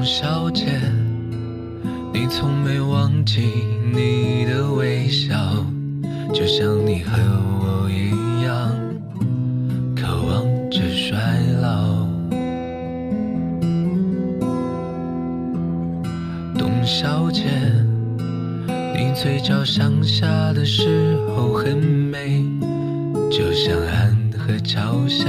董小姐，你从没忘记你的微笑，就像你和我一样，渴望着衰老。董小姐，你嘴角向下的时候很美，就像安河桥下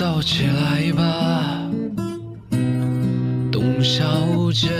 燥起来吧，董小姐。